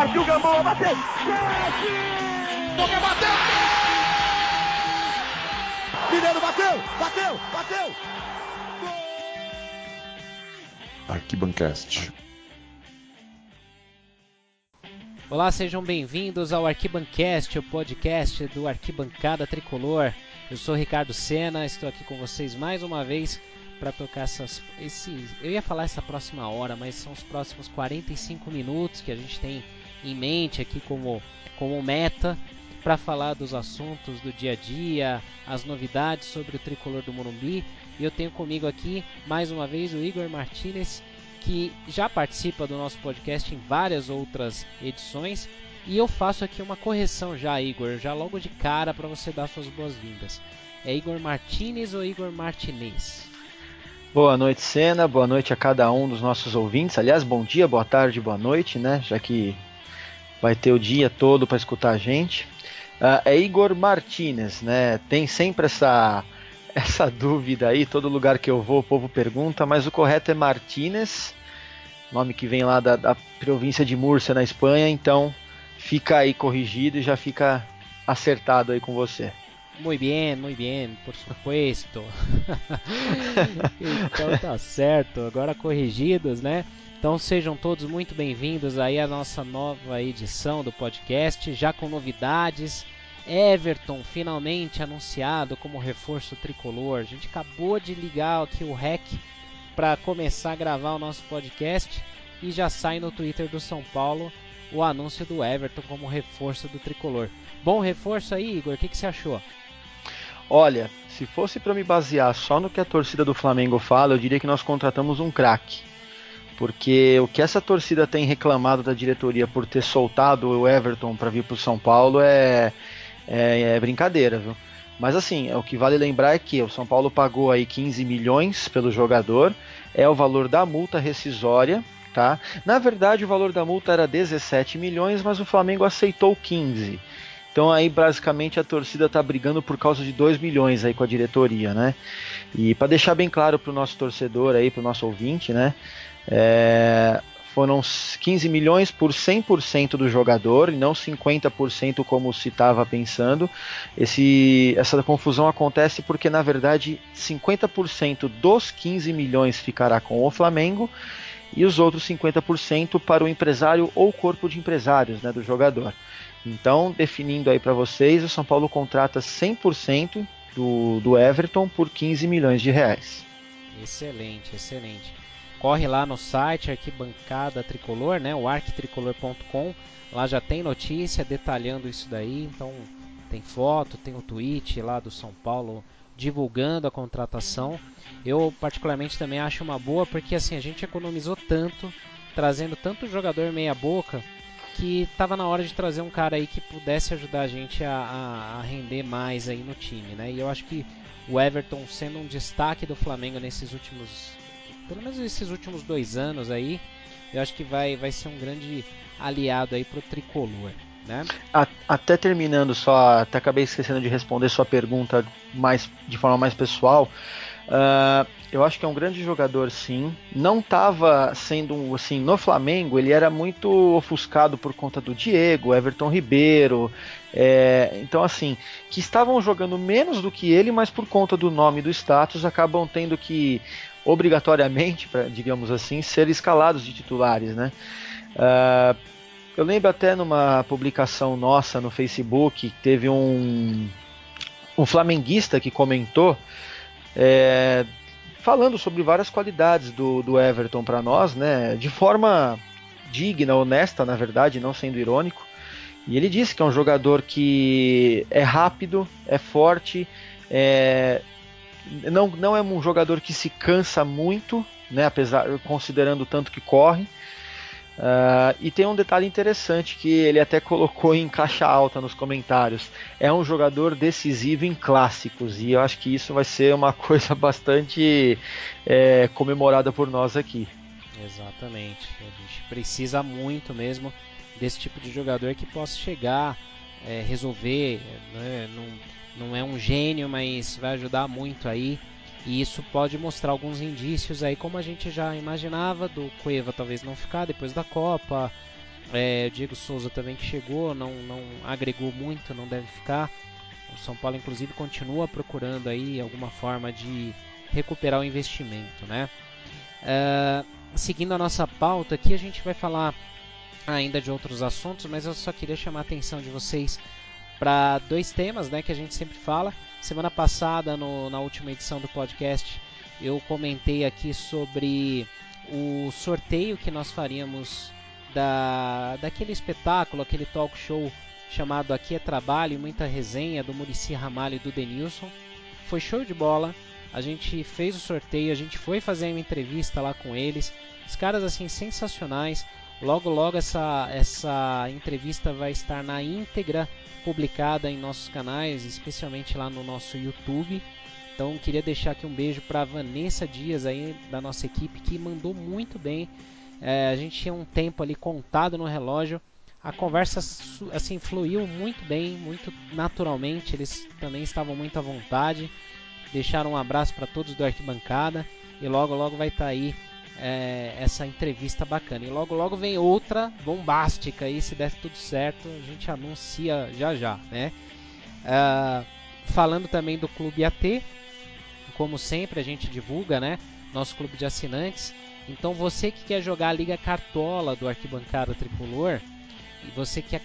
Partiu Gamboa, bateu! Boca bateu! Mineiro bateu! Bateu! Bateu! Arquibancast. Olá, sejam bem-vindos ao Arquibancast, o podcast do Arquibancada Tricolor. Eu sou Ricardo Sena, estou aqui com vocês mais uma vez para tocar essas, esse, eu ia falar essa próxima hora, mas são os próximos 45 minutos que a gente tem em mente aqui como, como meta para falar dos assuntos do dia a dia, as novidades sobre o tricolor do Morumbi. E eu tenho comigo aqui mais uma vez o Igor Martinez, que já participa do nosso podcast em várias outras edições. E eu faço aqui uma correção já, Igor, já logo de cara para você dar suas boas-vindas. É Igor Martinez ou Igor Martinez? Boa noite, Sena. Boa noite a cada um dos nossos ouvintes. Aliás, bom dia, boa tarde, boa noite, né? Já que vai ter o dia todo para escutar a gente. Uh, é Igor Martinez, né? Tem sempre essa essa dúvida aí. Todo lugar que eu vou, o povo pergunta, mas o correto é Martinez, nome que vem lá da, da província de Múrcia, na Espanha. Então, fica aí corrigido e já fica acertado aí com você. Muito bem, muito bem, por supuesto. então tá certo, agora corrigidos, né? Então sejam todos muito bem-vindos aí à nossa nova edição do podcast, já com novidades. Everton finalmente anunciado como reforço tricolor. A gente acabou de ligar aqui o REC para começar a gravar o nosso podcast e já sai no Twitter do São Paulo o anúncio do Everton como reforço do tricolor. Bom reforço aí, Igor, o que, que você achou? Olha, se fosse para me basear só no que a torcida do Flamengo fala, eu diria que nós contratamos um craque. Porque o que essa torcida tem reclamado da diretoria por ter soltado o Everton para vir para o São Paulo é, é, é, brincadeira, viu? Mas assim, o que vale lembrar é que o São Paulo pagou aí 15 milhões pelo jogador, é o valor da multa rescisória, tá? Na verdade, o valor da multa era 17 milhões, mas o Flamengo aceitou 15. Então aí basicamente a torcida está brigando por causa de 2 milhões aí com a diretoria, né? E para deixar bem claro para o nosso torcedor aí, para o nosso ouvinte, né? É, foram 15 milhões por 100% do jogador e não 50% como se estava pensando. Esse, essa confusão acontece porque na verdade 50% dos 15 milhões ficará com o Flamengo e os outros 50% para o empresário ou corpo de empresários né, do jogador. Então, definindo aí para vocês, o São Paulo contrata 100% do, do Everton por 15 milhões de reais. Excelente, excelente. Corre lá no site Arquibancada Tricolor, né, o arquitricolor.com. Lá já tem notícia detalhando isso daí. Então, tem foto, tem o tweet lá do São Paulo divulgando a contratação. Eu particularmente também acho uma boa porque assim a gente economizou tanto trazendo tanto jogador meia boca que estava na hora de trazer um cara aí que pudesse ajudar a gente a, a, a, render mais aí no time, né? E eu acho que o Everton sendo um destaque do Flamengo nesses últimos, pelo menos esses últimos dois anos aí, eu acho que vai, vai ser um grande aliado aí pro tricolor. Né? Até terminando só, até acabei esquecendo de responder sua pergunta mais de forma mais pessoal. Uh, eu acho que é um grande jogador, sim. Não estava sendo assim no Flamengo. Ele era muito ofuscado por conta do Diego, Everton Ribeiro. É, então, assim, que estavam jogando menos do que ele, mas por conta do nome do status acabam tendo que obrigatoriamente, pra, digamos assim, ser escalados de titulares, né? Uh, eu lembro até numa publicação nossa no Facebook, teve um, um flamenguista que comentou é, falando sobre várias qualidades do, do Everton para nós, né, de forma digna, honesta, na verdade, não sendo irônico. E ele disse que é um jogador que é rápido, é forte, é, não, não é um jogador que se cansa muito, né, apesar considerando o tanto que corre. Uh, e tem um detalhe interessante que ele até colocou em caixa alta nos comentários. É um jogador decisivo em clássicos e eu acho que isso vai ser uma coisa bastante é, comemorada por nós aqui. Exatamente. A gente precisa muito mesmo desse tipo de jogador que possa chegar, é, resolver. Né? Não, não é um gênio, mas vai ajudar muito aí e isso pode mostrar alguns indícios aí, como a gente já imaginava, do Cueva talvez não ficar depois da Copa, É, Diego Souza também que chegou, não, não agregou muito, não deve ficar. O São Paulo inclusive continua procurando aí alguma forma de recuperar o investimento, né? Uh, seguindo a nossa pauta aqui, a gente vai falar ainda de outros assuntos, mas eu só queria chamar a atenção de vocês para dois temas, né, que a gente sempre fala. Semana passada, no, na última edição do podcast, eu comentei aqui sobre o sorteio que nós faríamos da, daquele espetáculo, aquele talk show chamado Aqui é Trabalho, muita resenha do Murici Ramalho e do Denilson. Foi show de bola. A gente fez o sorteio, a gente foi fazer uma entrevista lá com eles. Os caras assim sensacionais. Logo logo essa essa entrevista vai estar na íntegra publicada em nossos canais, especialmente lá no nosso YouTube. Então queria deixar aqui um beijo para Vanessa Dias aí da nossa equipe que mandou muito bem. É, a gente tinha um tempo ali contado no relógio. A conversa assim fluiu muito bem, muito naturalmente. Eles também estavam muito à vontade. Deixaram um abraço para todos do Arquibancada e logo logo vai estar tá aí é, essa entrevista bacana. E logo logo vem outra bombástica aí, se der tudo certo, a gente anuncia já já, né? Uh, falando também do Clube AT, como sempre a gente divulga, né? Nosso clube de assinantes. Então você que quer jogar a Liga Cartola do Arquibancada Tricolor e você quer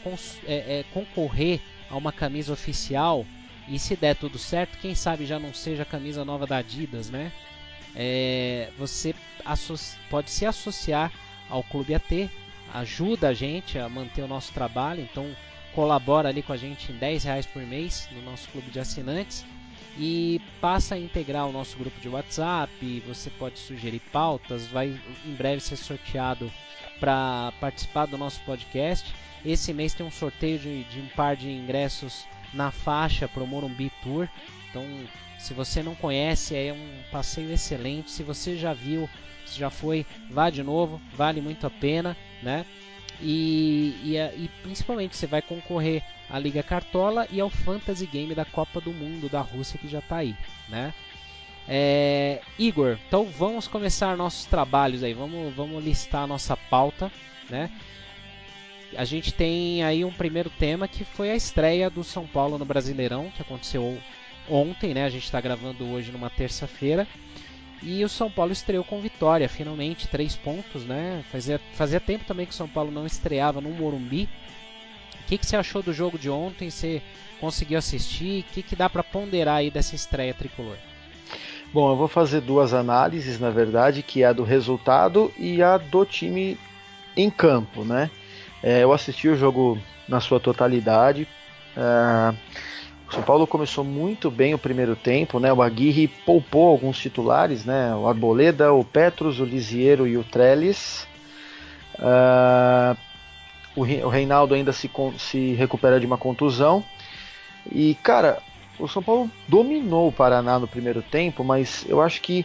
é, é, concorrer a uma camisa oficial e se der tudo certo, quem sabe já não seja a camisa nova da Adidas, né? É, você pode se associar ao Clube AT, ajuda a gente a manter o nosso trabalho, então colabora ali com a gente em 10 reais por mês no nosso clube de assinantes e passa a integrar o nosso grupo de WhatsApp. Você pode sugerir pautas, vai em breve ser sorteado para participar do nosso podcast. Esse mês tem um sorteio de, de um par de ingressos na faixa para o Morumbi Tour. Então, se você não conhece, é um passeio excelente. Se você já viu, se já foi, vá de novo, vale muito a pena, né? E, e, e, principalmente você vai concorrer à Liga Cartola e ao Fantasy Game da Copa do Mundo da Rússia que já está aí, né? É, Igor, então vamos começar nossos trabalhos aí, vamos, vamos listar a nossa pauta, né? A gente tem aí um primeiro tema que foi a estreia do São Paulo no Brasileirão, que aconteceu ontem, né? A gente está gravando hoje numa terça-feira. E o São Paulo estreou com vitória, finalmente, três pontos, né? Fazia, fazia tempo também que o São Paulo não estreava no Morumbi. O que, que você achou do jogo de ontem? Você conseguiu assistir? O que, que dá para ponderar aí dessa estreia tricolor? Bom, eu vou fazer duas análises, na verdade, que é a do resultado e a do time em campo, né? É, eu assisti o jogo na sua totalidade. Uh, o São Paulo começou muito bem o primeiro tempo, né? O Aguirre poupou alguns titulares, né? O Arboleda, o Petros, o Lisiero e o Trellis. Uh, o Reinaldo ainda se, se recupera de uma contusão. E, cara, o São Paulo dominou o Paraná no primeiro tempo, mas eu acho que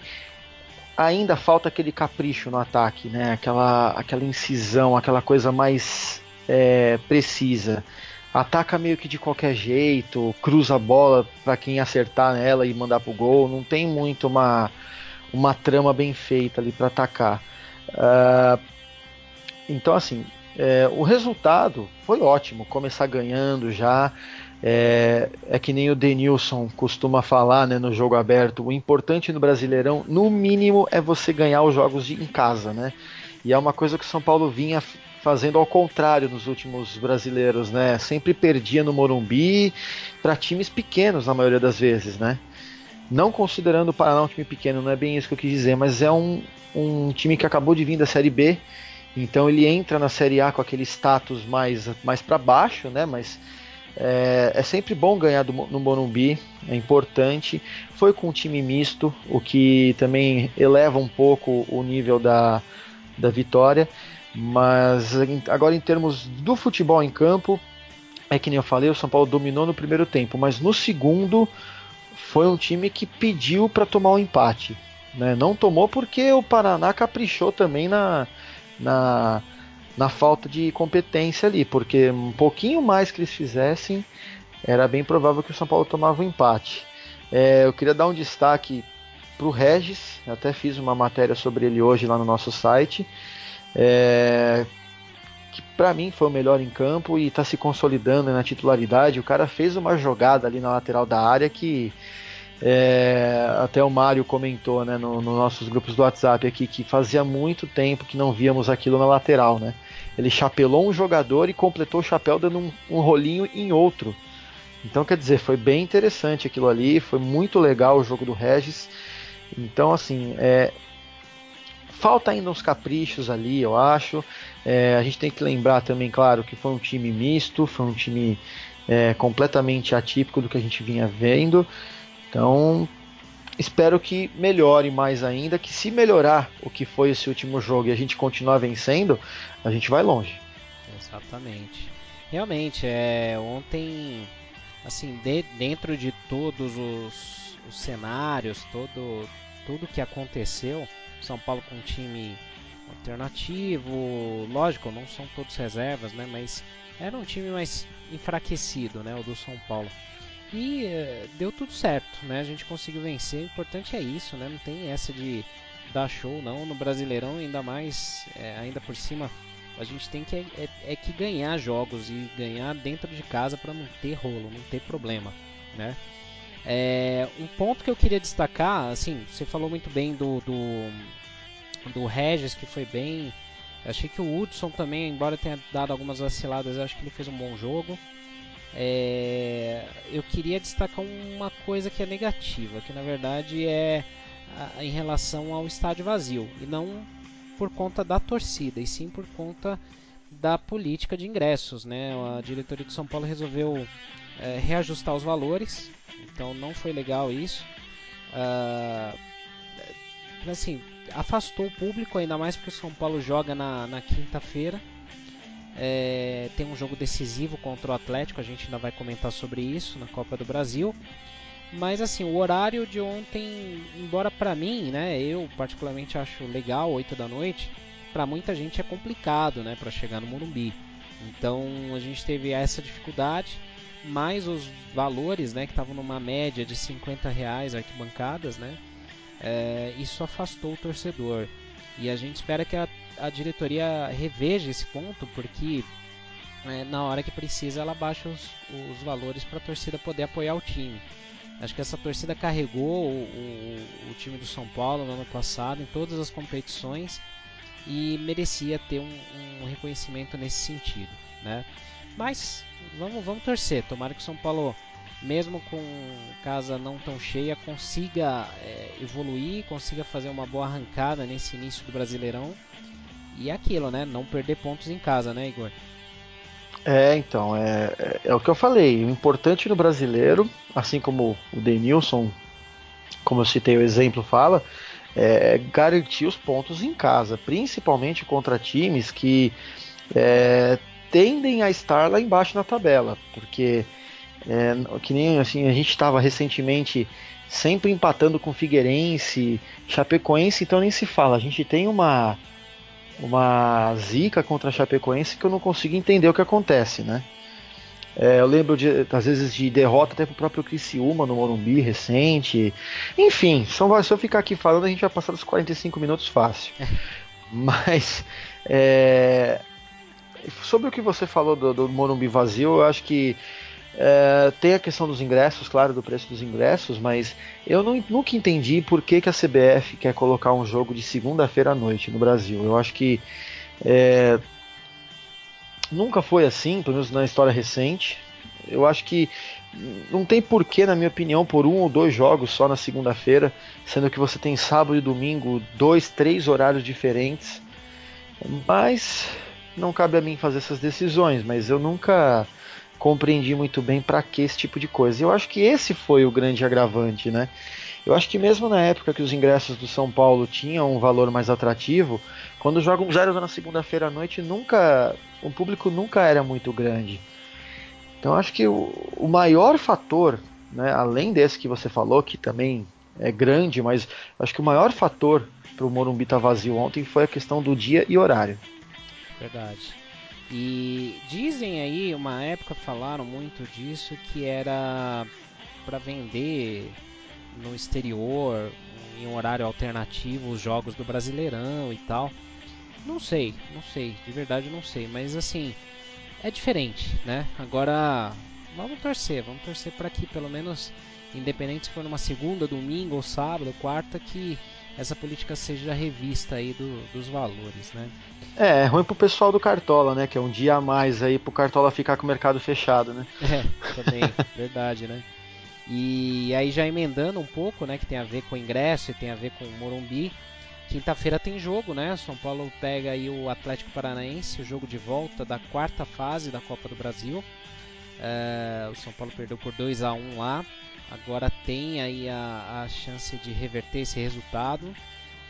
ainda falta aquele capricho no ataque, né? Aquela, aquela incisão, aquela coisa mais é, precisa ataca meio que de qualquer jeito, cruza a bola para quem acertar nela e mandar pro gol. Não tem muito uma, uma trama bem feita ali para atacar. Uh, então, assim, é, o resultado foi ótimo. Começar ganhando já. É, é, que nem o Denilson costuma falar né, no jogo aberto. O importante no Brasileirão, no mínimo, é você ganhar os jogos de, em casa, né? E é uma coisa que o São Paulo vinha fazendo ao contrário nos últimos brasileiros, né? Sempre perdia no Morumbi para times pequenos na maioria das vezes, né? Não considerando o Paraná um time pequeno, não é bem isso que eu quis dizer, mas é um, um time que acabou de vir da Série B, então ele entra na Série A com aquele status mais, mais para baixo, né? Mas é, é, sempre bom ganhar do, no Morumbi, é importante. Foi com um time misto, o que também eleva um pouco o nível da, da vitória. Mas agora em termos do futebol em campo, é que nem eu falei, o São Paulo dominou no primeiro tempo, mas no segundo foi um time que pediu para tomar o um empate. Né? Não tomou porque o Paraná caprichou também na, na, na falta de competência ali, porque um pouquinho mais que eles fizessem, era bem provável que o São Paulo tomava o um empate. É, eu queria dar um destaque para o Regis, até fiz uma matéria sobre ele hoje lá no nosso site. É, que para mim foi o melhor em campo e está se consolidando na titularidade. O cara fez uma jogada ali na lateral da área que é, até o Mário comentou né, nos no nossos grupos do WhatsApp aqui que fazia muito tempo que não víamos aquilo na lateral. Né? Ele chapelou um jogador e completou o chapéu dando um, um rolinho em outro. Então, quer dizer, foi bem interessante aquilo ali, foi muito legal o jogo do Regis. Então, assim, é, falta ainda uns caprichos ali, eu acho. É, a gente tem que lembrar também, claro, que foi um time misto, foi um time é, completamente atípico do que a gente vinha vendo. Então, espero que melhore mais ainda, que se melhorar o que foi esse último jogo e a gente continuar vencendo, a gente vai longe. Exatamente. Realmente, é, ontem assim, de, dentro de todos os, os, cenários, todo, tudo que aconteceu, São Paulo com um time alternativo, lógico, não são todos reservas, né, mas era um time mais enfraquecido, né, o do São Paulo. E uh, deu tudo certo, né? A gente conseguiu vencer. O importante é isso, né? Não tem essa de dar show não no Brasileirão, ainda mais, é, ainda por cima a gente tem que é, é, que ganhar jogos e ganhar dentro de casa para não ter rolo, não ter problema, né? É, um ponto que eu queria destacar, assim, você falou muito bem do, do, do Regis, que foi bem. Eu achei que o Hudson também, embora tenha dado algumas vaciladas, acho que ele fez um bom jogo. É, eu queria destacar uma coisa que é negativa, que na verdade é a, em relação ao estádio vazio e não por conta da torcida, e sim por conta da política de ingressos. Né? A diretoria de São Paulo resolveu é, reajustar os valores, então não foi legal isso. Uh, assim, afastou o público, ainda mais porque o São Paulo joga na, na quinta-feira. É, tem um jogo decisivo contra o Atlético, a gente ainda vai comentar sobre isso na Copa do Brasil. Mas assim, o horário de ontem, embora para mim, né, eu particularmente acho legal, 8 da noite, para muita gente é complicado, né, para chegar no Morumbi. Então a gente teve essa dificuldade, mais os valores, né, que estavam numa média de 50 reais arquibancadas, né, é, isso afastou o torcedor. E a gente espera que a, a diretoria reveja esse ponto, porque é, na hora que precisa ela baixa os, os valores para a torcida poder apoiar o time. Acho que essa torcida carregou o, o, o, time do São Paulo no ano passado em todas as competições e merecia ter um, um reconhecimento nesse sentido, né? Mas vamos, vamos torcer. Tomara que o São Paulo, mesmo com casa não tão cheia, consiga é, evoluir, consiga fazer uma boa arrancada nesse início do Brasileirão. E é aquilo, né? Não perder pontos em casa, né, Igor? É, então, é, é, é, o que eu falei. O importante no brasileiro, assim como o Denilson, como eu citei o exemplo, fala, é garantir os pontos em casa, principalmente contra times que é, tendem a estar lá embaixo na tabela, porque é, que nem assim, a gente estava recentemente sempre empatando com Figueirense, Chapecoense, então nem se fala. A gente tem uma uma zica contra a Chapecoense que eu não consigo entender o que acontece, né? É, eu lembro de, às vezes de derrota até pro próprio Criciúma no Morumbi recente. Enfim, são, se eu ficar aqui falando, a gente vai passar dos 45 minutos fácil. Mas é, sobre o que você falou do, do Morumbi vazio, eu acho que é, tem a questão dos ingressos, claro, do preço dos ingressos, mas eu não, nunca entendi por que, que a CBF quer colocar um jogo de segunda-feira à noite no Brasil. Eu acho que é, nunca foi assim, pelo menos na história recente. Eu acho que não tem porquê, na minha opinião, por um ou dois jogos só na segunda-feira, sendo que você tem sábado e domingo, dois, três horários diferentes. Mas não cabe a mim fazer essas decisões, mas eu nunca compreendi muito bem para que esse tipo de coisa. Eu acho que esse foi o grande agravante, né? Eu acho que mesmo na época que os ingressos do São Paulo tinham um valor mais atrativo, quando jogam zero na segunda-feira à noite, nunca o público nunca era muito grande. Então acho que o, o maior fator, né, além desse que você falou, que também é grande, mas acho que o maior fator para o Morumbi estar tá vazio ontem foi a questão do dia e horário. Verdade. E dizem aí, uma época falaram muito disso, que era para vender no exterior, em um horário alternativo, os jogos do Brasileirão e tal. Não sei, não sei, de verdade não sei, mas assim, é diferente, né? Agora, vamos torcer, vamos torcer para que pelo menos, independente se for numa segunda, domingo ou sábado, quarta, que essa política seja revista aí do, dos valores, né? É, é ruim pro pessoal do Cartola, né? Que é um dia a mais aí pro Cartola ficar com o mercado fechado, né? É, também, verdade, né? E aí já emendando um pouco, né, que tem a ver com o ingresso e tem a ver com o Morumbi. Quinta-feira tem jogo, né? São Paulo pega aí o Atlético Paranaense, o jogo de volta da quarta fase da Copa do Brasil. É, o São Paulo perdeu por 2 a 1 lá. Agora tem aí a, a chance de reverter esse resultado.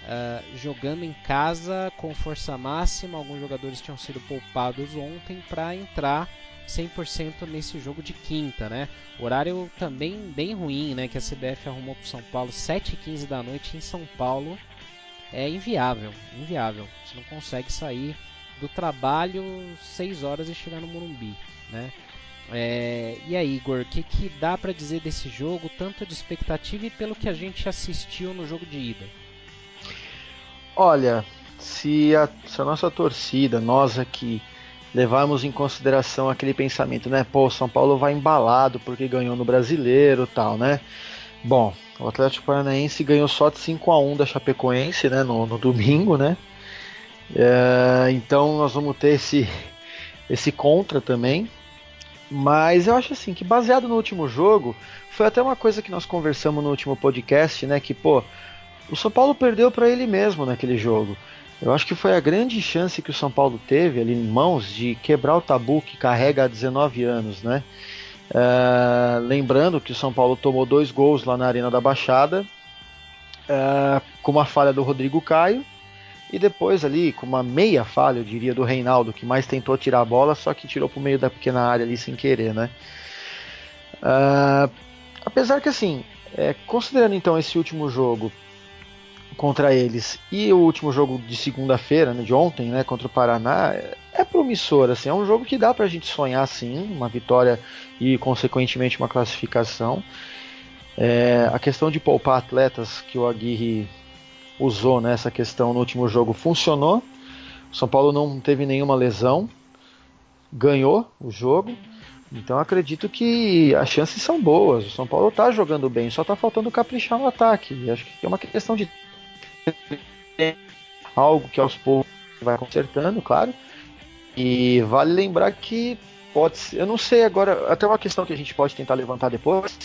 Uh, jogando em casa com força máxima. Alguns jogadores tinham sido poupados ontem para entrar 100% nesse jogo de quinta, né? Horário também bem ruim, né? Que a CBF arrumou para São Paulo 7h15 da noite em São Paulo. É inviável, inviável. Você não consegue sair do trabalho 6 horas e chegar no Morumbi, né? É, e aí, Igor, o que, que dá para dizer desse jogo, tanto de expectativa e pelo que a gente assistiu no jogo de ida? Olha, se a, se a nossa torcida, nós aqui, levarmos em consideração aquele pensamento, né? Pô, São Paulo vai embalado porque ganhou no Brasileiro tal, né? Bom, o Atlético Paranaense ganhou só de 5 a 1 da Chapecoense, né? No, no domingo, né? É, então nós vamos ter esse, esse contra também. Mas eu acho assim que baseado no último jogo, foi até uma coisa que nós conversamos no último podcast, né? Que pô, o São Paulo perdeu para ele mesmo naquele jogo. Eu acho que foi a grande chance que o São Paulo teve ali em mãos de quebrar o tabu que carrega há 19 anos, né? Uh, lembrando que o São Paulo tomou dois gols lá na Arena da Baixada, uh, com uma falha do Rodrigo Caio, e depois ali com uma meia falha, eu diria, do Reinaldo, que mais tentou tirar a bola, só que tirou para o meio da pequena área ali sem querer, né? Uh, apesar que assim, é, considerando então esse último jogo contra eles e o último jogo de segunda-feira, né, de ontem, né, contra o Paraná, é promissor, assim, é um jogo que dá pra gente sonhar sim, uma vitória e consequentemente uma classificação. É, a questão de poupar atletas que o Aguirre usou nessa questão no último jogo funcionou. O São Paulo não teve nenhuma lesão, ganhou o jogo. Então acredito que as chances são boas. O São Paulo está jogando bem, só está faltando caprichar no ataque. E acho que é uma questão de algo que aos poucos vai consertando, claro. E vale lembrar que pode ser, eu não sei agora, até uma questão que a gente pode tentar levantar depois,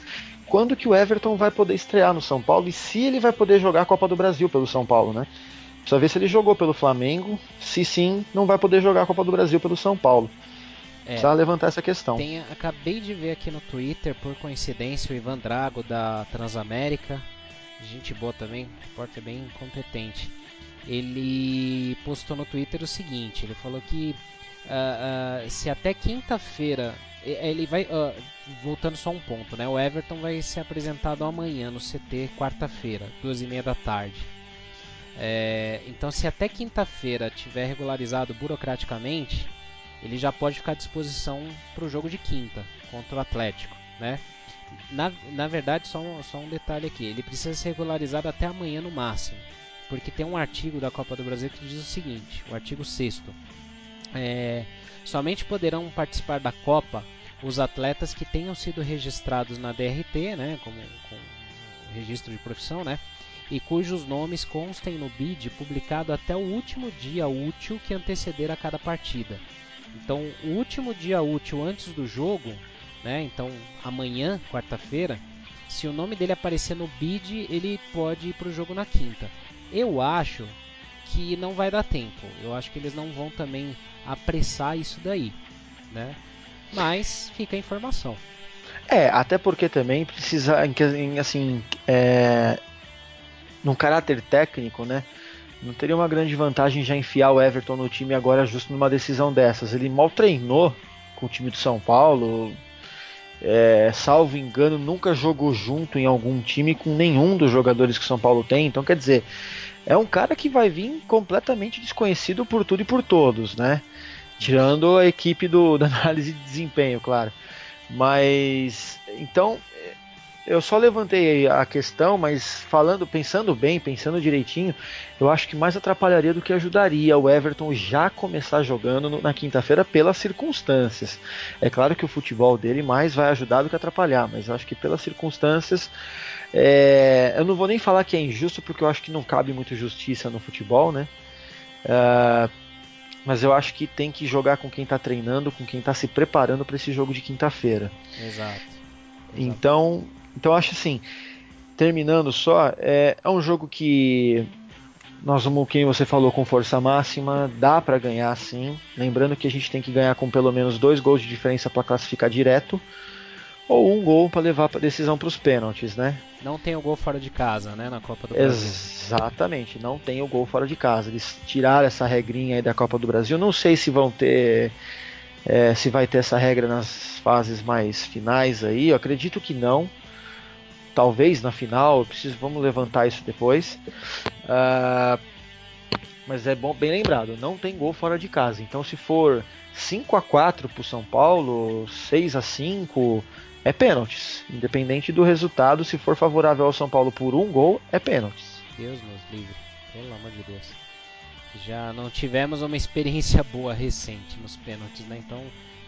quando que o Everton vai poder estrear no São Paulo e se ele vai poder jogar a Copa do Brasil pelo São Paulo, né? Precisa ver se ele jogou pelo Flamengo, se sim, não vai poder jogar a Copa do Brasil pelo São Paulo. É, Precisa levantar essa questão. Tem, acabei de ver aqui no Twitter, por coincidência, o Ivan Drago da Transamérica gente boa também, repórter bem competente. Ele postou no Twitter o seguinte: ele falou que uh, uh, se até quinta-feira ele vai uh, voltando só um ponto, né? O Everton vai ser apresentado amanhã no CT quarta-feira, duas e meia da tarde. É, então, se até quinta-feira tiver regularizado burocraticamente, ele já pode ficar à disposição para o jogo de quinta contra o Atlético, né? Na, na verdade, só um, só um detalhe aqui: ele precisa ser regularizado até amanhã no máximo. Porque tem um artigo da Copa do Brasil que diz o seguinte: o artigo 6. É, somente poderão participar da Copa os atletas que tenham sido registrados na DRT, né, como, com registro de profissão, né, e cujos nomes constem no BID publicado até o último dia útil que anteceder a cada partida. Então, o último dia útil antes do jogo né? Então, amanhã, quarta-feira, se o nome dele aparecer no bid, ele pode ir para o jogo na quinta. Eu acho que não vai dar tempo. Eu acho que eles não vão também apressar isso daí, né? Mas fica a informação. É, até porque também precisa, assim, é, num caráter técnico, né? Não teria uma grande vantagem já enfiar o Everton no time agora justo numa decisão dessas. Ele mal treinou com o time do São Paulo, é, salvo engano, nunca jogou junto em algum time com nenhum dos jogadores que São Paulo tem. Então, quer dizer, é um cara que vai vir completamente desconhecido por tudo e por todos, né? Tirando a equipe do, da análise de desempenho, claro. Mas, então, eu só levantei a questão, mas falando, pensando bem, pensando direitinho, eu acho que mais atrapalharia do que ajudaria o Everton já começar jogando no, na quinta-feira pelas circunstâncias. É claro que o futebol dele mais vai ajudar do que atrapalhar, mas acho que pelas circunstâncias, é, eu não vou nem falar que é injusto, porque eu acho que não cabe muito justiça no futebol, né? Uh, mas eu acho que tem que jogar com quem está treinando, com quem está se preparando para esse jogo de quinta-feira. Exato. Então, então acho assim, terminando só, é, é um jogo que nós vamos, quem você falou, com força máxima, dá para ganhar sim. Lembrando que a gente tem que ganhar com pelo menos dois gols de diferença para classificar direto, ou um gol para levar a decisão para os pênaltis, né? Não tem o gol fora de casa, né, na Copa do Brasil. Exatamente, não tem o gol fora de casa. Eles tiraram essa regrinha aí da Copa do Brasil. Não sei se vão ter, é, se vai ter essa regra nas fases mais finais aí. Eu acredito que não talvez na final, preciso, vamos levantar isso depois. Uh, mas é bom, bem lembrado, não tem gol fora de casa. Então se for 5 a 4 para o São Paulo, 6 a 5 é pênaltis. Independente do resultado, se for favorável ao São Paulo por um gol, é pênaltis. Deus nos livre, pelo amor de Deus. Já não tivemos uma experiência boa recente nos pênaltis, né? Então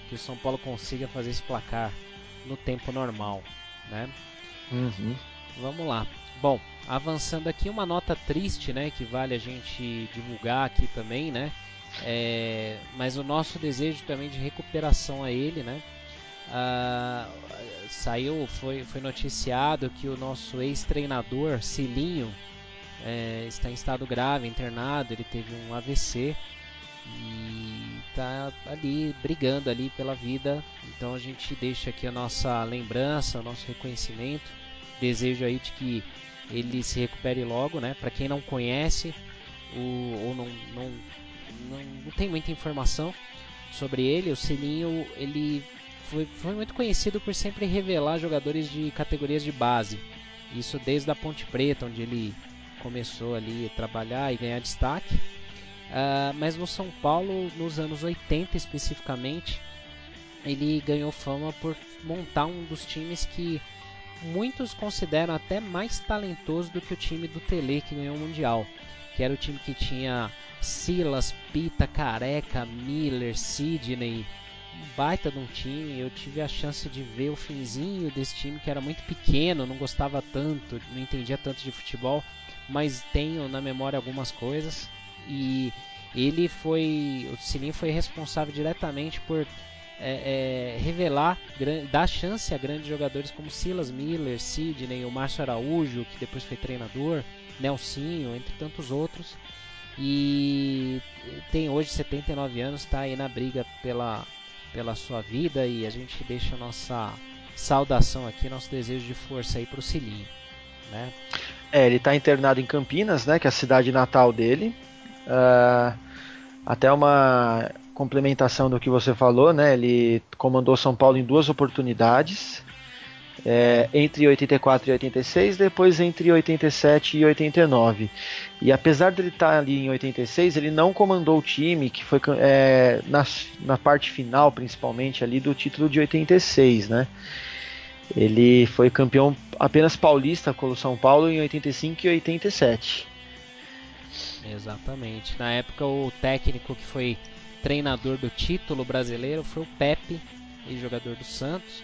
que o São Paulo consiga fazer esse placar no tempo normal, né? Uhum. Vamos lá. Bom, avançando aqui, uma nota triste, né? Que vale a gente divulgar aqui também, né? É, mas o nosso desejo também de recuperação a ele, né? Ah, saiu, foi, foi noticiado que o nosso ex-treinador Cilinho é, está em estado grave, internado. Ele teve um AVC e está ali brigando ali pela vida. Então a gente deixa aqui a nossa lembrança, o nosso reconhecimento desejo aí de que ele se recupere logo, né? Para quem não conhece o, ou não, não, não, não, tem muita informação sobre ele, o Silinho ele foi, foi muito conhecido por sempre revelar jogadores de categorias de base. Isso desde a Ponte Preta, onde ele começou ali a trabalhar e ganhar destaque. Uh, mas no São Paulo, nos anos 80 especificamente, ele ganhou fama por montar um dos times que muitos consideram até mais talentoso do que o time do Tele que ganhou o Mundial, que era o time que tinha Silas, Pita, Careca, Miller, Sidney, um baita de um time. Eu tive a chance de ver o finzinho desse time que era muito pequeno, não gostava tanto, não entendia tanto de futebol, mas tenho na memória algumas coisas e ele foi, o Sininho foi responsável diretamente por é, é, revelar, dar chance a grandes jogadores como Silas Miller, Sidney, o Márcio Araújo, que depois foi treinador, Nelsinho, entre tantos outros. E tem hoje 79 anos, está aí na briga pela, pela sua vida e a gente deixa a nossa saudação aqui, nosso desejo de força aí para o Cilinho. Né? É, ele está internado em Campinas, né, que é a cidade natal dele. Uh, até uma complementação do que você falou, né? Ele comandou São Paulo em duas oportunidades, é, entre 84 e 86, depois entre 87 e 89. E apesar de ele estar ali em 86, ele não comandou o time, que foi é, na, na parte final, principalmente ali do título de 86, né? Ele foi campeão apenas paulista com o São Paulo em 85 e 87. Exatamente. Na época o técnico que foi treinador do título brasileiro foi o Pepe, ex-jogador do Santos.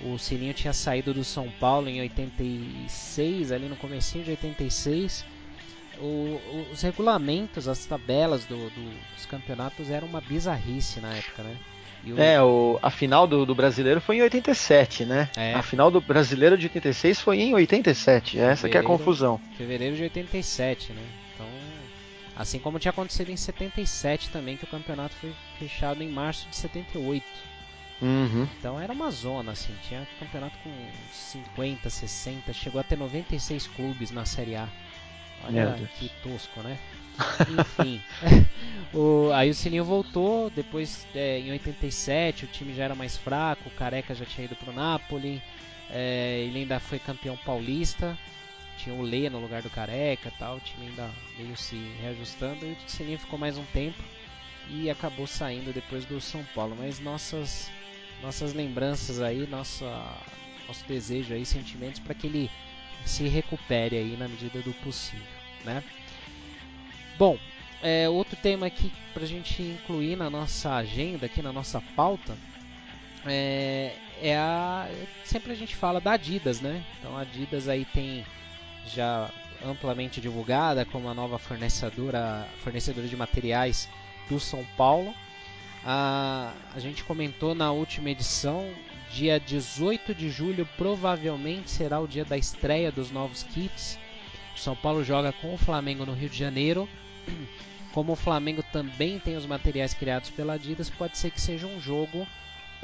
O Sininho tinha saído do São Paulo em 86, ali no comecinho de 86. O, os regulamentos, as tabelas do, do, dos campeonatos eram uma bizarrice na época, né? O... É, o, a final do, do, brasileiro foi em 87, né? É. A final do brasileiro de 86 foi em 87. Essa que é a confusão. Fevereiro de 87, né? Assim como tinha acontecido em 77 também, que o campeonato foi fechado em março de 78. Uhum. Então era uma zona, assim, tinha campeonato com 50, 60, chegou a ter 96 clubes na Série A. Olha que tosco, né? Enfim. o, aí o Sininho voltou, depois é, em 87 o time já era mais fraco, o Careca já tinha ido pro Napoli, é, ele ainda foi campeão paulista tinha o Lê no lugar do Careca tal, o time ainda meio se reajustando e o Sininho ficou mais um tempo e acabou saindo depois do São Paulo. Mas nossas nossas lembranças aí, nossa nosso desejo aí, sentimentos para que ele se recupere aí na medida do possível, né? Bom, é, outro tema aqui para a gente incluir na nossa agenda, aqui na nossa pauta, é, é a sempre a gente fala da Adidas, né? Então a Adidas aí tem já amplamente divulgada como a nova fornecedora, fornecedora de materiais do São Paulo. A, a gente comentou na última edição, dia 18 de julho provavelmente será o dia da estreia dos novos kits. O São Paulo joga com o Flamengo no Rio de Janeiro. Como o Flamengo também tem os materiais criados pela Adidas, pode ser que seja um jogo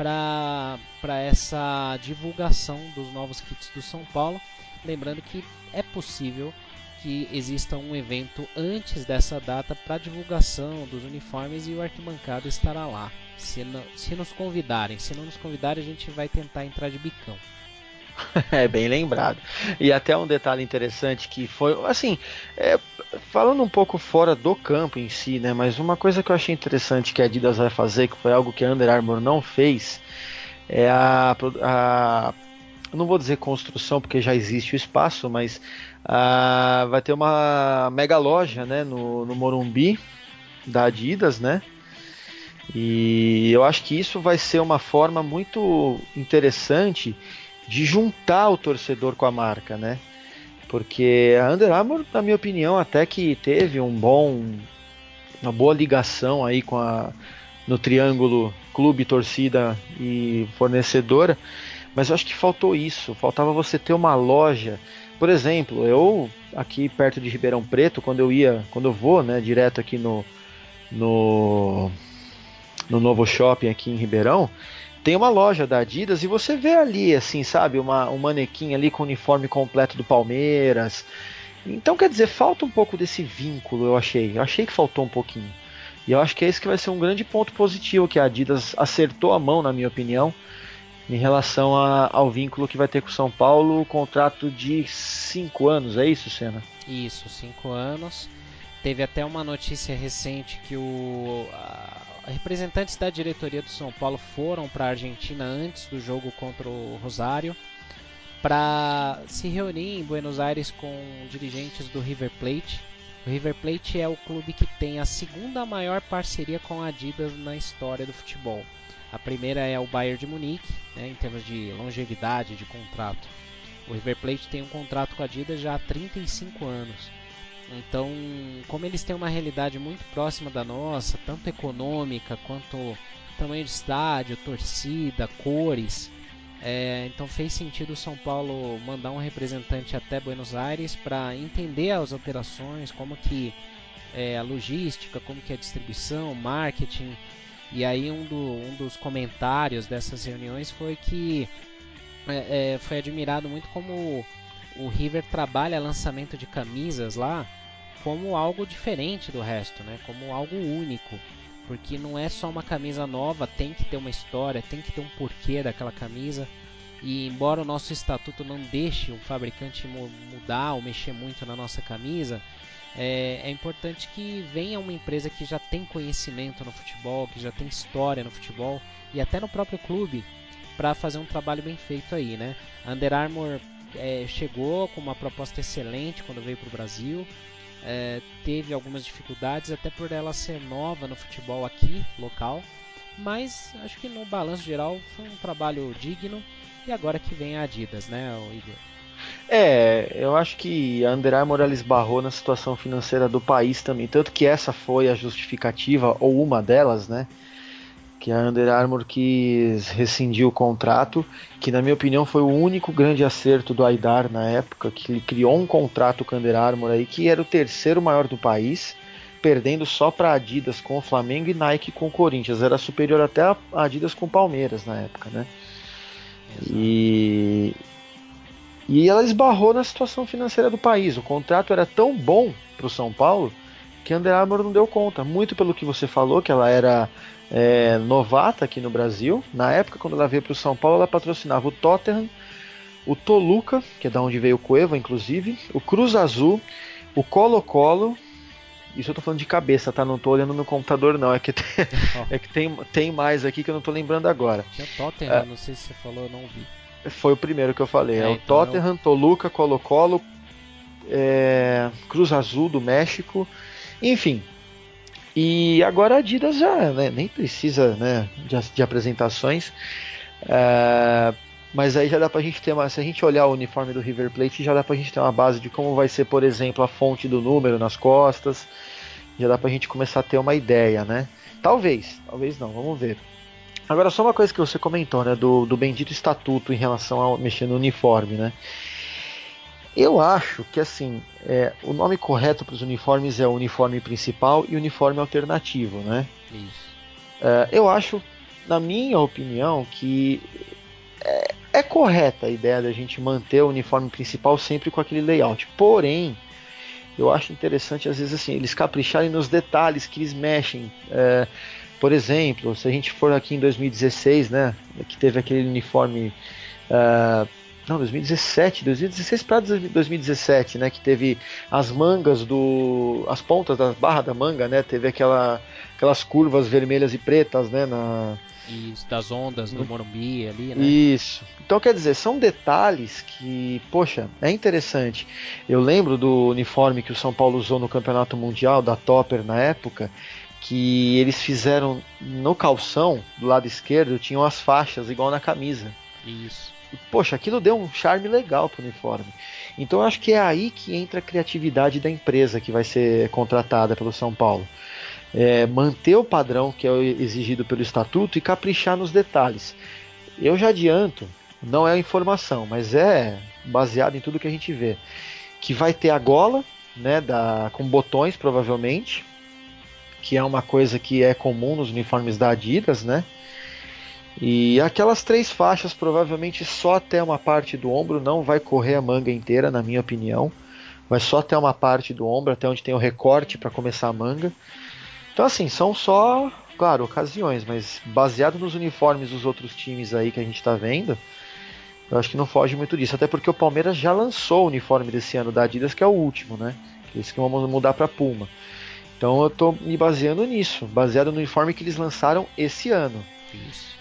para essa divulgação dos novos kits do São Paulo. Lembrando que é possível que exista um evento antes dessa data para divulgação dos uniformes e o arquibancada estará lá. Se, não, se nos convidarem, se não nos convidarem, a gente vai tentar entrar de bicão. É bem lembrado. E até um detalhe interessante que foi, assim, é, falando um pouco fora do campo em si, né? Mas uma coisa que eu achei interessante que a Adidas vai fazer, que foi algo que a Under Armour não fez, é a, a não vou dizer construção porque já existe o espaço, mas ah, vai ter uma mega loja né, no, no Morumbi da Adidas, né? E eu acho que isso vai ser uma forma muito interessante de juntar o torcedor com a marca, né? Porque a Under Armour, na minha opinião, até que teve um bom, uma boa ligação aí com a no triângulo clube, torcida e fornecedora, mas eu acho que faltou isso, faltava você ter uma loja por exemplo, eu aqui perto de Ribeirão Preto, quando eu ia, quando eu vou, né, direto aqui no no no novo shopping aqui em Ribeirão, tem uma loja da Adidas e você vê ali, assim, sabe, uma, um manequim ali com o uniforme completo do Palmeiras. Então, quer dizer, falta um pouco desse vínculo, eu achei. Eu achei que faltou um pouquinho. E eu acho que é esse que vai ser um grande ponto positivo que a Adidas acertou a mão, na minha opinião, em relação a, ao vínculo que vai ter com o São Paulo, o contrato de cinco anos, é isso, Senna? Isso, cinco anos. Teve até uma notícia recente que o representantes da diretoria do São Paulo foram para a Argentina antes do jogo contra o Rosário para se reunir em Buenos Aires com dirigentes do River Plate. O River Plate é o clube que tem a segunda maior parceria com a Adidas na história do futebol. A primeira é o Bayern de Munique, né, em termos de longevidade de contrato. O River Plate tem um contrato com a Adidas já há 35 anos. Então, como eles têm uma realidade muito próxima da nossa, tanto econômica quanto tamanho de estádio, torcida, cores, é, então fez sentido o São Paulo mandar um representante até Buenos Aires para entender as operações, como que é a logística, como que é a distribuição, marketing. E aí um, do, um dos comentários dessas reuniões foi que é, é, foi admirado muito como o River trabalha lançamento de camisas lá como algo diferente do resto, né? Como algo único, porque não é só uma camisa nova, tem que ter uma história, tem que ter um porquê daquela camisa. E embora o nosso estatuto não deixe o fabricante mudar ou mexer muito na nossa camisa, é, é, importante que venha uma empresa que já tem conhecimento no futebol, que já tem história no futebol e até no próprio clube para fazer um trabalho bem feito aí, né? Under Armour é, chegou com uma proposta excelente quando veio para o Brasil, é, teve algumas dificuldades até por ela ser nova no futebol aqui local, mas acho que no balanço geral foi um trabalho digno e agora que vem a Adidas, né, Igor? É, eu acho que a Under Armour ela esbarrou na situação financeira do país também, tanto que essa foi a justificativa, ou uma delas, né? Que a Under Armour quis rescindir o contrato, que na minha opinião foi o único grande acerto do Aidar na época, que ele criou um contrato com a Under Armour aí, que era o terceiro maior do país, perdendo só para Adidas com o Flamengo e Nike com o Corinthians. Era superior até a Adidas com o Palmeiras na época, né? Exato. E, e ela esbarrou na situação financeira do país. O contrato era tão bom para o São Paulo que a Under Armour não deu conta. Muito pelo que você falou, que ela era é, novata aqui no Brasil. Na época, quando ela veio para o São Paulo, ela patrocinava o Tottenham, o Toluca, que é da onde veio o Cueva, inclusive, o Cruz Azul, o Colo-Colo. Isso eu tô falando de cabeça, tá? Não tô olhando no computador, não. É que tem, é que tem, tem mais aqui que eu não tô lembrando agora. Tinha Tottenham, é, não sei se você falou, eu não vi. Foi o primeiro que eu falei. É, É, o então é Tottenham, Toluca, Colo-Colo, é, Cruz Azul do México, enfim. E agora a Adidas já né, nem precisa né, de, de apresentações. É, mas aí já dá pra gente ter uma. Se a gente olhar o uniforme do River Plate, já dá pra gente ter uma base de como vai ser, por exemplo, a fonte do número nas costas. Já dá pra gente começar a ter uma ideia, né? Talvez, talvez não, vamos ver. Agora, só uma coisa que você comentou, né? Do, do bendito estatuto em relação ao mexer no uniforme, né? Eu acho que assim, é, o nome correto para os uniformes é o uniforme principal e uniforme alternativo, né? Isso. É, eu acho, na minha opinião, que é, é correta a ideia da gente manter o uniforme principal sempre com aquele layout. Porém, eu acho interessante às vezes assim eles capricharem nos detalhes que eles mexem. É, por exemplo, se a gente for aqui em 2016, né, que teve aquele uniforme é, não, 2017, 2016 para 2017, né, que teve as mangas do as pontas das barras da manga, né, teve aquela aquelas curvas vermelhas e pretas, né, na Isso, das ondas do Morumbi ali, né? isso. Então, quer dizer, são detalhes que, poxa, é interessante. Eu lembro do uniforme que o São Paulo usou no Campeonato Mundial, da Topper na época, que eles fizeram no calção, do lado esquerdo, tinham as faixas, igual na camisa. Isso. Poxa, aquilo deu um charme legal pro uniforme. Então, eu acho que é aí que entra a criatividade da empresa que vai ser contratada pelo São Paulo. É, manter o padrão que é exigido pelo estatuto e caprichar nos detalhes. Eu já adianto, não é informação, mas é baseado em tudo que a gente vê, que vai ter a gola, né, da, com botões provavelmente, que é uma coisa que é comum nos uniformes da Adidas, né? E aquelas três faixas provavelmente só até uma parte do ombro, não vai correr a manga inteira, na minha opinião. Vai só até uma parte do ombro, até onde tem o recorte para começar a manga. Então assim, são só, claro, ocasiões, mas baseado nos uniformes dos outros times aí que a gente está vendo, eu acho que não foge muito disso. Até porque o Palmeiras já lançou o uniforme desse ano da Adidas, que é o último, né? Esse que vamos mudar para Puma. Então eu estou me baseando nisso, baseado no uniforme que eles lançaram esse ano. Isso.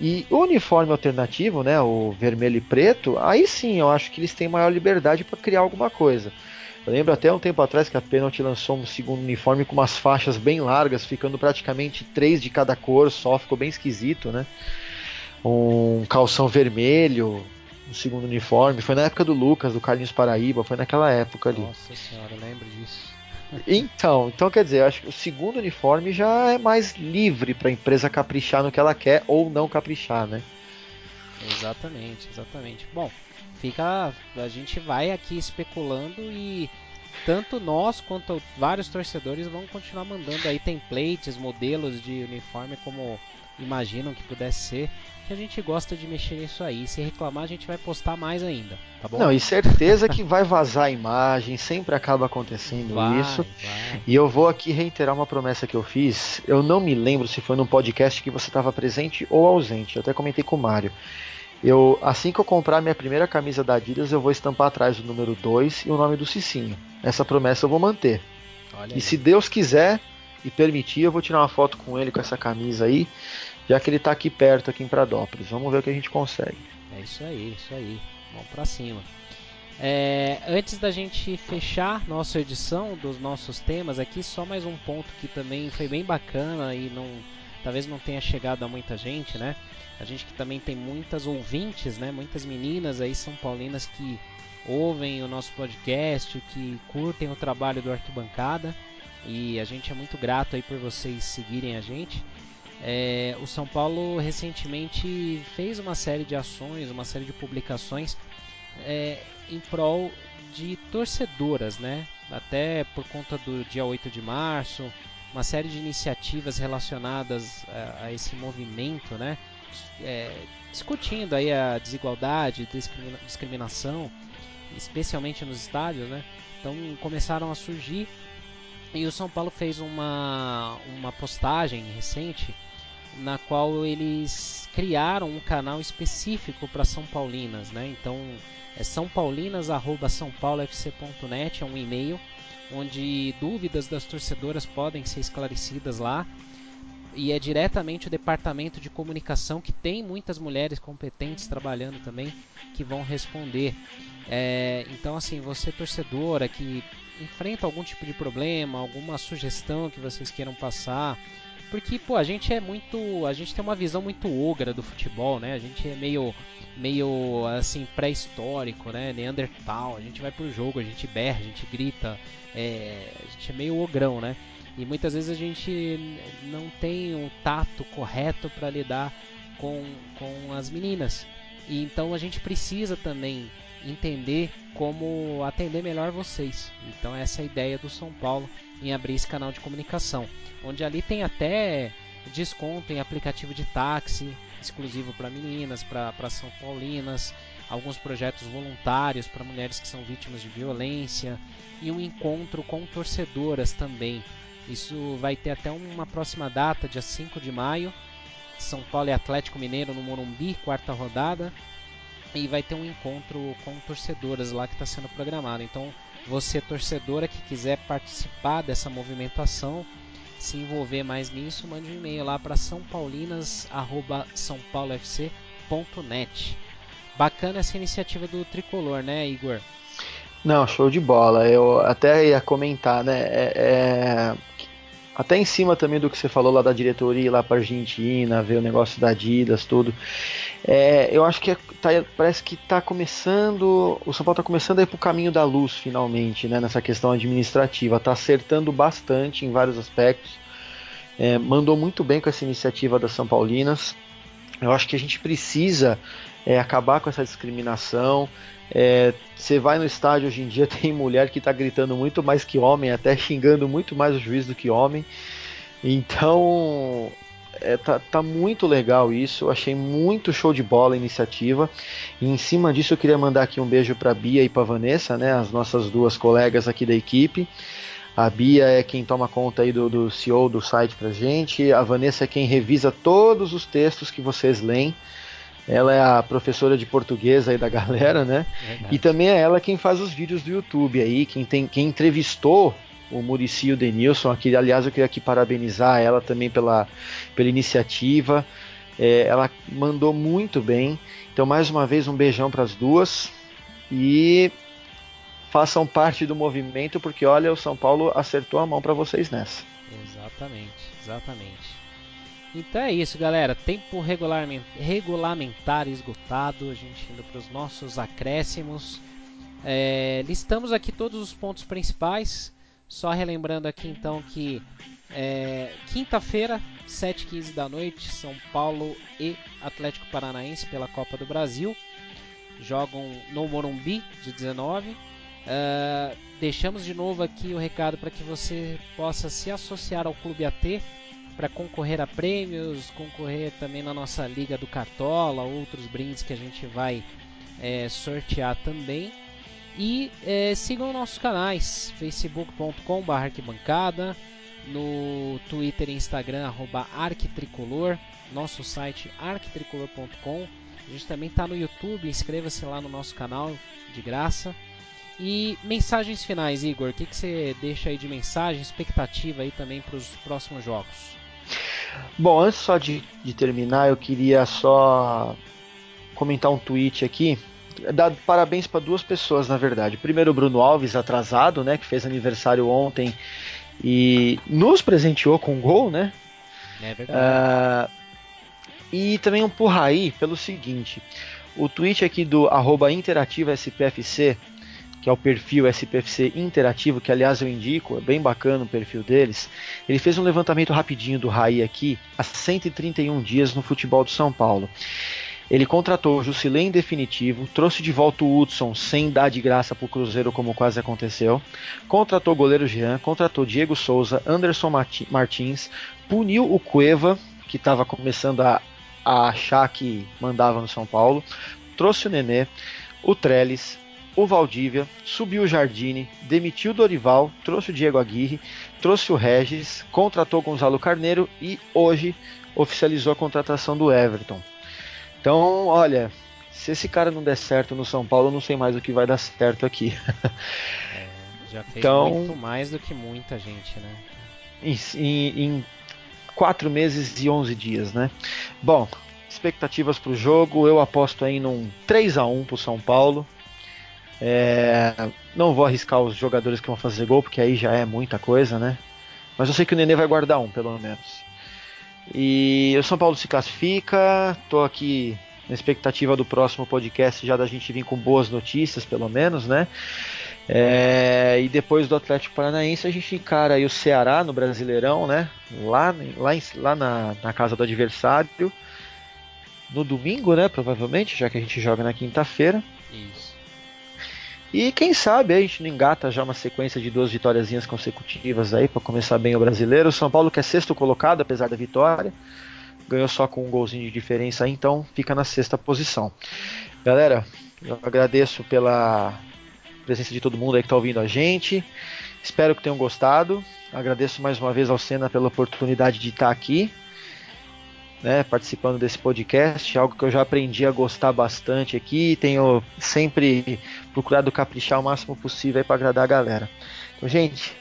E o uniforme alternativo, né, o vermelho e preto, aí sim eu acho que eles têm maior liberdade para criar alguma coisa. Eu lembro até um tempo atrás que a Penalty lançou um segundo uniforme com umas faixas bem largas, ficando praticamente três de cada cor só, ficou bem esquisito, né? Um calção vermelho, um segundo uniforme. Foi na época do Lucas, do Carlinhos Paraíba, foi naquela época ali. Nossa senhora, eu lembro disso. Então, então quer dizer, acho que o segundo uniforme já é mais livre para a empresa caprichar no que ela quer ou não caprichar, né? Exatamente, exatamente. Bom, fica. A gente vai aqui especulando e tanto nós quanto vários torcedores vão continuar mandando aí templates, modelos de uniforme como imaginam que pudesse ser. Que a gente gosta de mexer nisso aí. Se reclamar, a gente vai postar mais ainda, tá bom? Não, e certeza que vai vazar a imagem, sempre acaba acontecendo vai, isso. vai. E eu vou aqui reiterar uma promessa que eu fiz. Eu não me lembro se foi num podcast que você estava presente ou ausente. Eu até comentei com o Mário. Eu, assim que eu comprar minha primeira camisa da Adidas, eu vou estampar atrás o número 2 e o nome do Cicinho. Essa promessa eu vou manter. Olha E aí. se Deus quiser e permitir, eu vou tirar uma foto com ele com essa camisa aí, já que ele está aqui perto, aqui em Pradópolis. Vamos ver o que a gente consegue. É isso aí, isso aí. Vamos pra cima. É, antes da gente fechar nossa edição dos nossos temas aqui, só mais um ponto que também foi bem bacana e não, talvez não tenha chegado a muita gente, né? A gente que também tem muitas ouvintes, né? Muitas meninas aí são paulinas que ouvem o nosso podcast, que curtem o trabalho do Arquibancada e a gente é muito grato aí por vocês seguirem a gente. É, o São Paulo recentemente fez uma série de ações, uma série de publicações é, em prol de torcedoras, né? Até por conta do dia 8 de março, uma série de iniciativas relacionadas a, a esse movimento, né? É, discutindo aí a desigualdade, discrimina discriminação, especialmente nos estádios, né? Então começaram a surgir e o São Paulo fez uma, uma postagem recente na qual eles criaram um canal específico para São Paulinas, né? Então é sãopaulinas@sãopaulofc.net é um e-mail onde dúvidas das torcedoras podem ser esclarecidas lá. e é diretamente o departamento de comunicação que tem muitas mulheres competentes trabalhando também que vão responder. É, então, assim, você torcedora que enfrenta algum tipo de problema, alguma sugestão que vocês queiram passar, porque pô, a gente é muito, a gente tem uma visão muito ogra do futebol, né? A gente é meio meio assim pré-histórico, né? Neandertal. A gente vai pro jogo, a gente berra, a gente grita, é, a gente é meio ogrão, né? E muitas vezes a gente não tem um tato correto para lidar com, com as meninas. E então a gente precisa também entender como atender melhor vocês. Então essa é a ideia do São Paulo em abrir esse canal de comunicação, onde ali tem até desconto em aplicativo de táxi exclusivo para meninas, para São Paulinas, alguns projetos voluntários para mulheres que são vítimas de violência e um encontro com torcedoras também. Isso vai ter até uma próxima data, dia 5 de maio. São Paulo e Atlético Mineiro no Morumbi, quarta rodada. E vai ter um encontro com torcedoras lá que está sendo programado. Então, você torcedora que quiser participar dessa movimentação, se envolver mais nisso, mande um e-mail lá para sãopaulinas@sãopaulofc.net. Bacana essa iniciativa do Tricolor, né, Igor? Não, show de bola. Eu até ia comentar, né? É, é, até em cima também do que você falou lá da diretoria, lá para Argentina, ver o negócio da Adidas, tudo. É, eu acho que é, tá, parece que está começando, o São Paulo está começando a ir para o caminho da luz finalmente, né? Nessa questão administrativa, está acertando bastante em vários aspectos. É, mandou muito bem com essa iniciativa das São Paulinas. Eu acho que a gente precisa é, acabar com essa discriminação. É, você vai no estádio hoje em dia, tem mulher que está gritando muito mais que homem, até xingando muito mais o juiz do que homem. Então, é, tá, tá, muito legal isso. Achei muito show de bola a iniciativa. E em cima disso, eu queria mandar aqui um beijo para Bia e para Vanessa, né, as nossas duas colegas aqui da equipe. A Bia é quem toma conta aí do, do CEO do site pra gente. A Vanessa é quem revisa todos os textos que vocês leem. Ela é a professora de português aí da galera, né? Verdade. E também é ela quem faz os vídeos do YouTube aí, quem, tem, quem entrevistou o Murici e o Denilson aqui. Aliás, eu queria aqui parabenizar ela também pela, pela iniciativa. É, ela mandou muito bem. Então, mais uma vez, um beijão para as duas. E façam parte do movimento, porque olha, o São Paulo acertou a mão para vocês nessa. Exatamente, exatamente. Então é isso, galera. Tempo regulamentar esgotado. A gente indo para os nossos acréscimos. É, listamos aqui todos os pontos principais. Só relembrando aqui então que é, quinta-feira, 7h15 da noite, São Paulo e Atlético Paranaense pela Copa do Brasil. Jogam no Morumbi de 19. Uh, é, deixamos de novo aqui o recado para que você possa se associar ao Clube AT para concorrer a prêmios, concorrer também na nossa Liga do Cartola, outros brindes que a gente vai é, sortear também. E é, sigam nossos canais, facebook.com.br arquibancada, no Twitter e Instagram, arroba arquitricolor, nosso site arquitricolor.com. A gente também está no YouTube, inscreva-se lá no nosso canal de graça. E mensagens finais, Igor, o que, que você deixa aí de mensagem, expectativa aí também para os próximos jogos? Bom, antes só de, de terminar, eu queria só comentar um tweet aqui. Dar parabéns para duas pessoas, na verdade. Primeiro, o Bruno Alves, atrasado, né? Que fez aniversário ontem e nos presenteou com um gol, né? É verdade. Uh, e também um Purraí pelo seguinte: o tweet aqui do arroba interativa SPFC que é o perfil SPFC Interativo, que aliás eu indico, é bem bacana o perfil deles. Ele fez um levantamento rapidinho do Raí aqui, há 131 dias no futebol do São Paulo. Ele contratou o Jusilei em definitivo, trouxe de volta o Hudson sem dar de graça para o Cruzeiro, como quase aconteceu. Contratou o goleiro Jean, contratou Diego Souza, Anderson Martins, puniu o Cueva, que estava começando a, a achar que mandava no São Paulo, trouxe o Nenê, o Trellis, o Valdívia, subiu o Jardine, demitiu o Dorival, trouxe o Diego Aguirre, trouxe o Regis, contratou o Gonzalo Carneiro e hoje oficializou a contratação do Everton. Então, olha, se esse cara não der certo no São Paulo, eu não sei mais o que vai dar certo aqui. é, já fez então, muito mais do que muita gente, né? Em, em, em 4 meses e 11 dias, né? Bom, expectativas para o jogo, eu aposto aí num 3 a 1 para o São Paulo. É, não vou arriscar os jogadores que vão fazer gol, porque aí já é muita coisa, né? Mas eu sei que o Nenê vai guardar um, pelo menos. E o São Paulo se classifica. Tô aqui na expectativa do próximo podcast já da gente vir com boas notícias, pelo menos, né? É, e depois do Atlético Paranaense a gente encara aí o Ceará no Brasileirão, né? Lá, lá, lá na, na casa do adversário. No domingo, né? Provavelmente, já que a gente joga na quinta-feira. Isso. E quem sabe a gente não engata já uma sequência de duas vitóriazinhas consecutivas aí para começar bem o brasileiro. O São Paulo que é sexto colocado, apesar da vitória. Ganhou só com um golzinho de diferença, então fica na sexta posição. Galera, eu agradeço pela presença de todo mundo aí que está ouvindo a gente. Espero que tenham gostado. Agradeço mais uma vez ao Senna pela oportunidade de estar aqui né, participando desse podcast, algo que eu já aprendi a gostar bastante aqui, tenho sempre procurado caprichar o máximo possível para agradar a galera. Então, gente,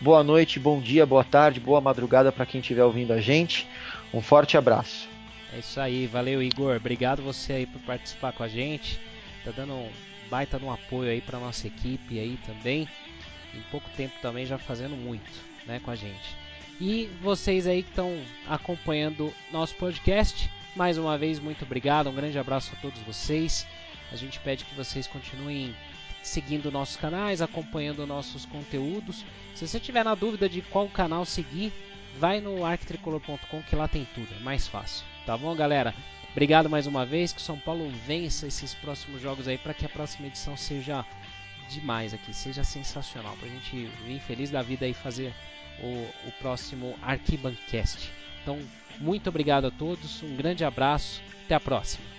boa noite, bom dia, boa tarde, boa madrugada para quem estiver ouvindo a gente. Um forte abraço. É isso aí, valeu Igor, obrigado você aí por participar com a gente. Tá dando um baita no apoio aí para nossa equipe aí também. Em pouco tempo também já fazendo muito, né, com a gente. E vocês aí que estão acompanhando nosso podcast, mais uma vez, muito obrigado. Um grande abraço a todos vocês. A gente pede que vocês continuem seguindo nossos canais, acompanhando nossos conteúdos. Se você tiver na dúvida de qual canal seguir, vai no arquitricolor.com que lá tem tudo, é mais fácil. Tá bom, galera? Obrigado mais uma vez, que São Paulo vença esses próximos jogos aí para que a próxima edição seja demais aqui, seja sensacional, pra gente vir feliz da vida e fazer o, o próximo Arquibancast. Então, muito obrigado a todos, um grande abraço, até a próxima.